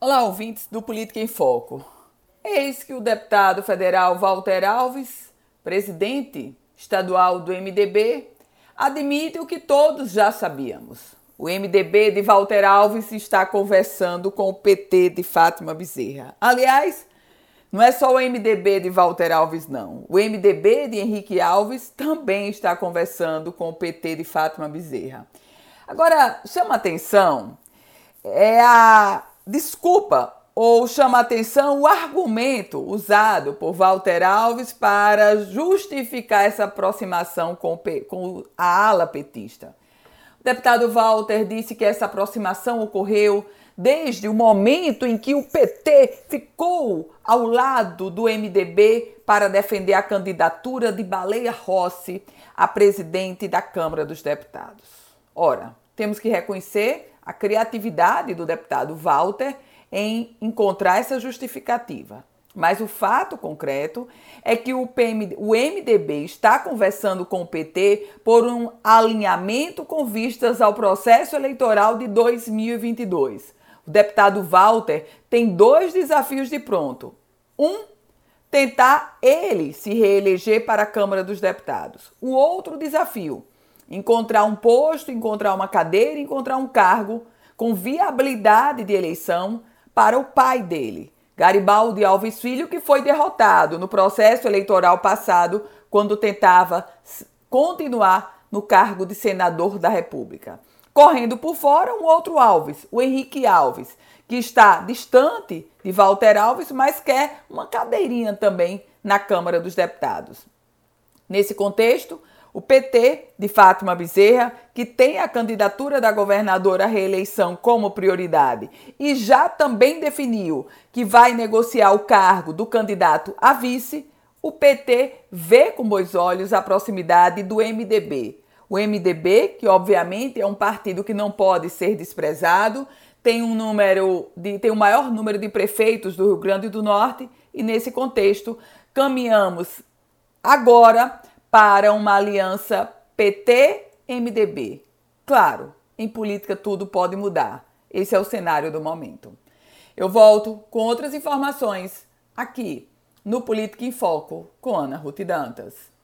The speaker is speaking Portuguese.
Olá, ouvintes do Política em Foco. Eis que o deputado federal Walter Alves, presidente estadual do MDB, admite o que todos já sabíamos. O MDB de Walter Alves está conversando com o PT de Fátima Bezerra. Aliás, não é só o MDB de Walter Alves, não. O MDB de Henrique Alves também está conversando com o PT de Fátima Bezerra. Agora, chama atenção é a desculpa ou chama atenção o argumento usado por Walter Alves para justificar essa aproximação com, com a ala petista. O deputado Walter disse que essa aproximação ocorreu desde o momento em que o PT ficou ao lado do MDB para defender a candidatura de Baleia Rossi a presidente da Câmara dos Deputados. Ora, temos que reconhecer a criatividade do deputado Walter em encontrar essa justificativa. Mas o fato concreto é que o, o MDB está conversando com o PT por um alinhamento com vistas ao processo eleitoral de 2022. O deputado Walter tem dois desafios de pronto. Um, tentar ele se reeleger para a Câmara dos Deputados. O outro desafio, encontrar um posto, encontrar uma cadeira, encontrar um cargo com viabilidade de eleição para o pai dele, Garibaldi Alves Filho, que foi derrotado no processo eleitoral passado quando tentava continuar no cargo de senador da República. Correndo por fora, um outro Alves, o Henrique Alves, que está distante de Walter Alves, mas quer uma cadeirinha também na Câmara dos Deputados. Nesse contexto, o PT de Fátima Bezerra, que tem a candidatura da governadora à reeleição como prioridade e já também definiu que vai negociar o cargo do candidato a vice, o PT vê com bons olhos a proximidade do MDB. O MDB, que obviamente é um partido que não pode ser desprezado, tem um número de, tem o maior número de prefeitos do Rio Grande do Norte e nesse contexto caminhamos agora para uma aliança PT-MDB. Claro, em política tudo pode mudar. Esse é o cenário do momento. Eu volto com outras informações aqui no Política em Foco com Ana Ruth Dantas.